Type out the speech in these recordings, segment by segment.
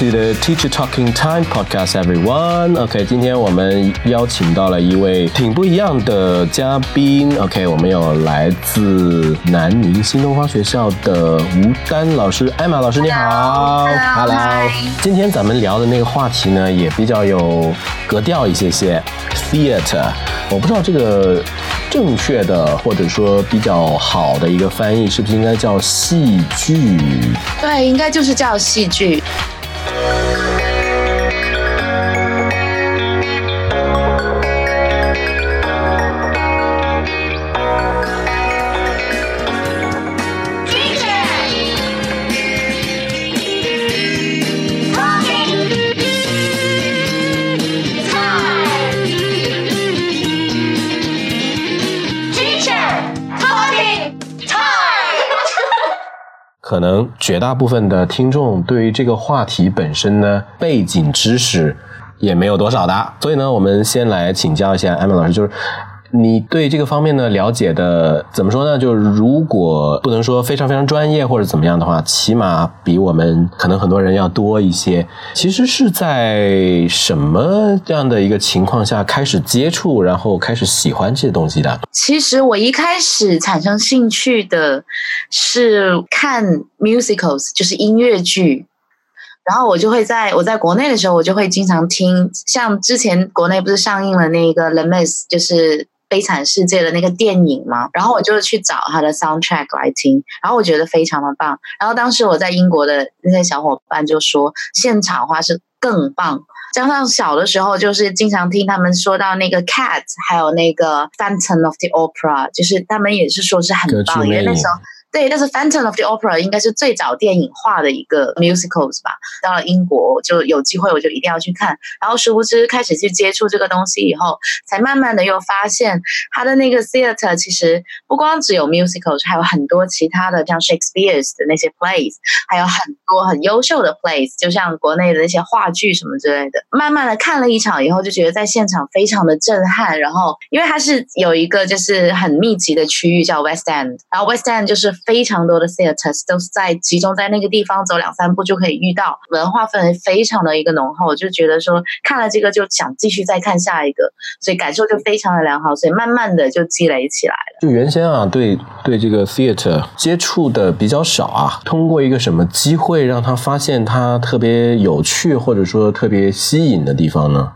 To the Teacher Talking Time podcast, everyone. OK，今天我们邀请到了一位挺不一样的嘉宾。OK，我们有来自南宁新东方学校的吴丹老师，艾玛老师，你好。Hello，今天咱们聊的那个话题呢，也比较有格调一些些，theater。我不知道这个正确的或者说比较好的一个翻译，是不是应该叫戏剧？对，应该就是叫戏剧。Bye. 可能绝大部分的听众对于这个话题本身呢，背景知识也没有多少的，所以呢，我们先来请教一下艾米老师，就是你对这个方面呢了解的怎么说呢？就是如果不能说非常非常专业或者怎么样的话，起码比我们可能很多人要多一些。其实是在什么这样的一个情况下开始接触，然后开始喜欢这些东西的？其实我一开始产生兴趣的是看 musicals，就是音乐剧。然后我就会在我在国内的时候，我就会经常听，像之前国内不是上映了那个《Les Mis》，就是《悲惨世界》的那个电影嘛，然后我就去找他的 soundtrack 来听，然后我觉得非常的棒。然后当时我在英国的那些小伙伴就说，现场的话是更棒。加上小的时候，就是经常听他们说到那个 Cat，还有那个 Phantom of the Opera，就是他们也是说是很棒，因为那时候。对，但是《Phantom of the Opera》应该是最早电影化的一个 musicals 吧。到了英国就有机会，我就一定要去看。然后殊不知开始去接触这个东西以后，才慢慢的又发现它的那个 theater 其实不光只有 musicals，还有很多其他的，像 Shakespeare's 的那些 plays，还有很多很优秀的 plays，就像国内的那些话剧什么之类的。慢慢的看了一场以后，就觉得在现场非常的震撼。然后因为它是有一个就是很密集的区域叫 West End，然后 West End 就是非常多的 theaters 都是在集中在那个地方，走两三步就可以遇到，文化氛围非常的一个浓厚，就觉得说看了这个就想继续再看下一个，所以感受就非常的良好，所以慢慢的就积累起来了。就原先啊，对对这个 theater 接触的比较少啊，通过一个什么机会让他发现它特别有趣或者说特别吸引的地方呢？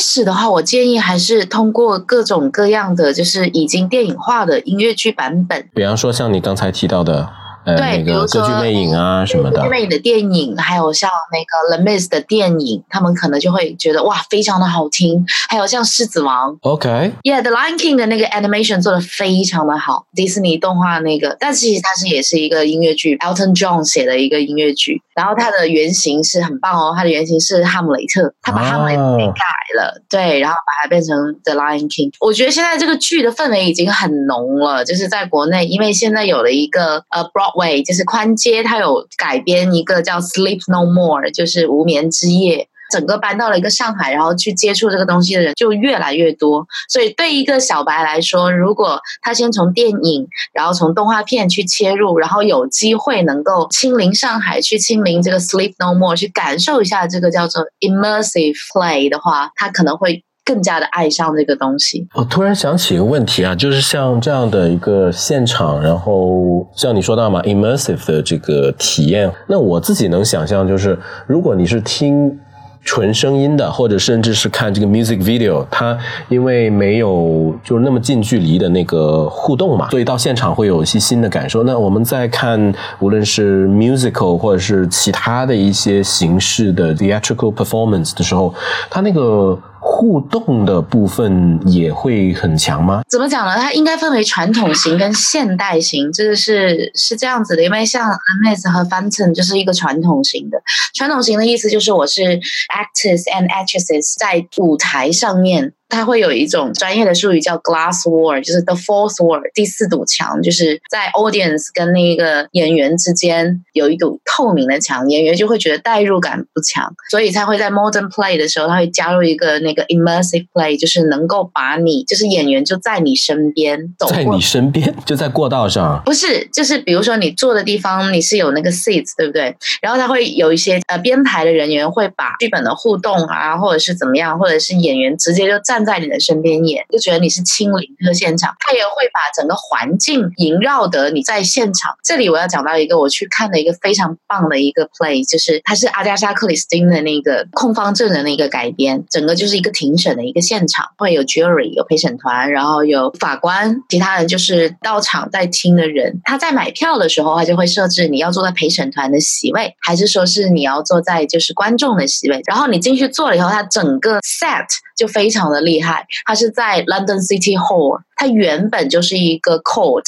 开始的话，我建议还是通过各种各样的，就是已经电影化的音乐剧版本，比方说像你刚才提到的，呃，对那个歌剧魅影啊什么的歌剧，魅影的电影，还有像那个 Les Mis 的电影，他们可能就会觉得哇，非常的好听。还有像《狮子王》OK，，Yeah，The Lion King 的那个 animation 做的非常的好，迪士尼动画那个，但其实它是也是一个音乐剧，Elton John 写的一个音乐剧，然后它的原型是很棒哦，它的原型是哈姆雷特，他把哈姆雷特给改了，对，然后把它变成 The Lion King。我觉得现在这个剧的氛围已经很浓了，就是在国内，因为现在有了一个呃 Broadway，就是宽街，它有改编一个叫 Sleep No More，就是无眠之夜。整个搬到了一个上海，然后去接触这个东西的人就越来越多。所以对一个小白来说，如果他先从电影，然后从动画片去切入，然后有机会能够亲临上海，去亲临这个 Sleep No More，去感受一下这个叫做 immersive play 的话，他可能会更加的爱上这个东西。我突然想起一个问题啊，就是像这样的一个现场，然后像你说到嘛，immersive 的这个体验，那我自己能想象，就是如果你是听。纯声音的，或者甚至是看这个 music video，它因为没有就是那么近距离的那个互动嘛，所以到现场会有一些新的感受。那我们在看无论是 musical 或者是其他的一些形式的 theatrical performance 的时候，它那个互动的部分也会很强吗？怎么讲呢？它应该分为传统型跟现代型，这个是是这样子的。因为像 AMES 和 f a n t o n 就是一个传统型的。传统型的意思就是我是 actors and actresses 在舞台上面。它会有一种专业的术语叫 glass wall，就是 the fourth wall，第四堵墙，就是在 audience 跟那个演员之间有一堵透明的墙，演员就会觉得代入感不强，所以才会在 modern play 的时候，他会加入一个那个 immersive play，就是能够把你，就是演员就在你身边走过，在你身边，就在过道上。不是，就是比如说你坐的地方你是有那个 seats，对不对？然后他会有一些呃编排的人员会把剧本的互动啊，或者是怎么样，或者是演员直接就站在你的身边演，就觉得你是亲临这个现场。他也会把整个环境萦绕的你在现场。这里我要讲到一个我去看的一个非常棒的一个 play，就是它是阿加莎克里斯汀的那个控方证人的一个改编，整个就是一个庭审的一个现场，会有 jury 有陪审团，然后有法官，其他人就是到场在听的人。他在买票的时候，他就会设置你要坐在陪审团的席位，还是说是你要坐在就是观众的席位。然后你进去坐了以后，他整个 set 就非常的厉害。它是在 London City Hall，它原本就是一个 court，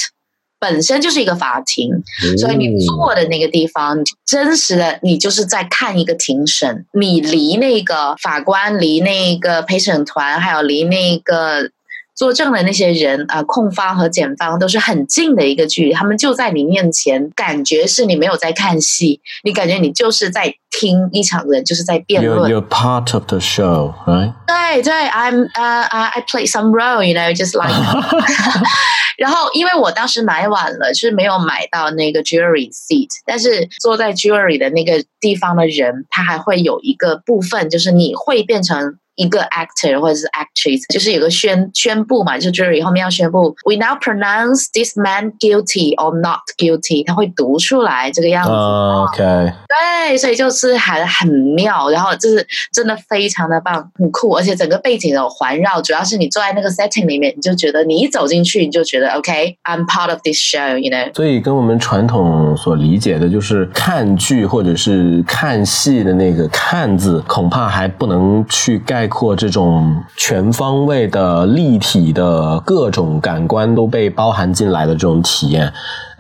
本身就是一个法庭，所以你坐的那个地方，真实的你就是在看一个庭审，你离那个法官、离那个陪审团，还有离那个。作证的那些人啊，控方和检方都是很近的一个距离，他们就在你面前，感觉是你没有在看戏，你感觉你就是在听一场人就是在辩论。You're part of the show, right? 对对，I'm uh I play some role, you know, just like. 然后因为我当时买晚了，就是没有买到那个 jury seat，但是坐在 jury 的那个地方的人，他还会有一个部分，就是你会变成。一个 actor 或者是 actress，就是有个宣宣布嘛，就 jury 后面要宣布，we now pronounce this man guilty or not guilty，他会读出来这个样子。OK，对，所以就是还很妙，然后就是真的非常的棒，很酷，而且整个背景有环绕，主要是你坐在那个 setting 里面，你就觉得你一走进去，你就觉得 OK，I'm part of this show，you know。所以跟我们传统所理解的就是看剧或者是看戏的那个看字，恐怕还不能去盖。概括这种全方位的、立体的各种感官都被包含进来的这种体验，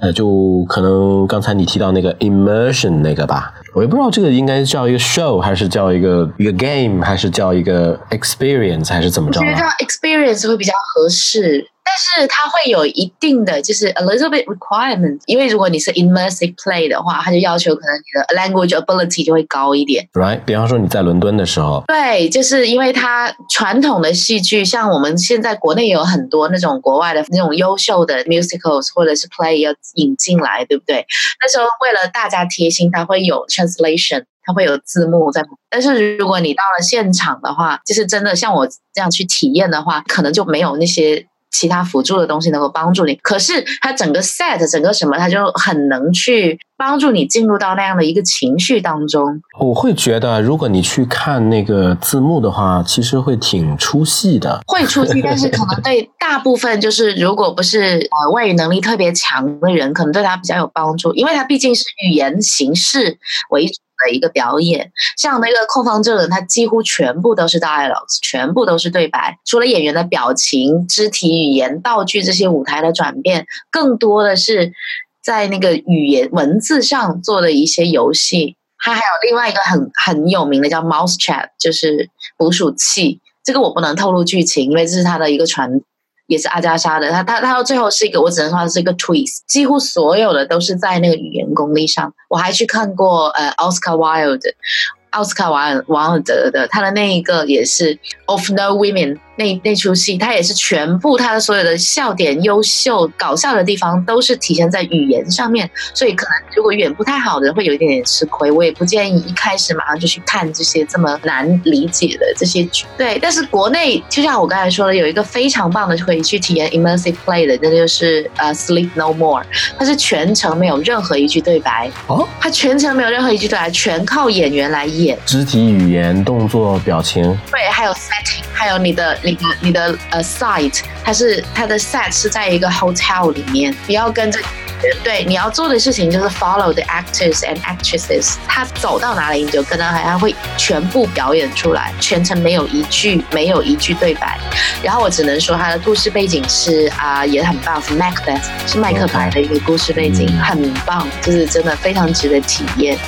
呃，就可能刚才你提到那个 immersion 那个吧，我也不知道这个应该叫一个 show 还是叫一个一个 game 还是叫一个 experience 还是怎么着？我觉得叫 experience 会比较合适。但是它会有一定的就是 a little bit requirement，因为如果你是 immersive play 的话，它就要求可能你的 language ability 就会高一点。Right，比方说你在伦敦的时候，对，就是因为它传统的戏剧，像我们现在国内有很多那种国外的那种优秀的 musicals 或者是 play 要引进来，对不对？那时候为了大家贴心，它会有 translation，它会有字幕在。但是如果你到了现场的话，就是真的像我这样去体验的话，可能就没有那些。其他辅助的东西能够帮助你，可是它整个 set 整个什么，它就很能去帮助你进入到那样的一个情绪当中。我会觉得，如果你去看那个字幕的话，其实会挺出戏的。会出戏，但是可能对大部分就是如果不是呃外语能力特别强的人，可能对他比较有帮助，因为它毕竟是语言形式为主。的一个表演，像那个控方证人，他几乎全部都是 dialogues，全部都是对白，除了演员的表情、肢体语言、道具这些舞台的转变，更多的是在那个语言文字上做的一些游戏。他还有另外一个很很有名的叫 mouse chat，就是捕鼠器，这个我不能透露剧情，因为这是他的一个传。也是阿加莎的，他他他到最后是一个，我只能说是一个 twist，几乎所有的都是在那个语言功力上。我还去看过呃奥斯卡 wild。奥斯卡瓦尔瓦尔德的，他的那一个也是《Of No Women》那那出戏，他也是全部他的所有的笑点、优秀搞笑的地方都是体现在语言上面，所以可能如果语言不太好的人会有一点点吃亏。我也不建议一开始马上就去看这些这么难理解的这些剧。对，但是国内就像我刚才说的，有一个非常棒的可以去体验 immersive play 的，那就是呃《Sleep No More》，它是全程没有任何一句对白哦，它全程没有任何一句对白，全靠演员来演。肢体语言、动作、表情，对，还有 setting，还有你的、你的、你的呃 site，它是它的 set 是在一个 hotel 里面，你要跟着。对，你要做的事情就是 follow the actors and actresses，他走到哪里你就跟他，他会全部表演出来，全程没有一句没有一句对白。然后我只能说他的故事背景是啊也很棒，是 Macbeth，是麦克白的一个故事背景，很棒，就是真的非常值得体验。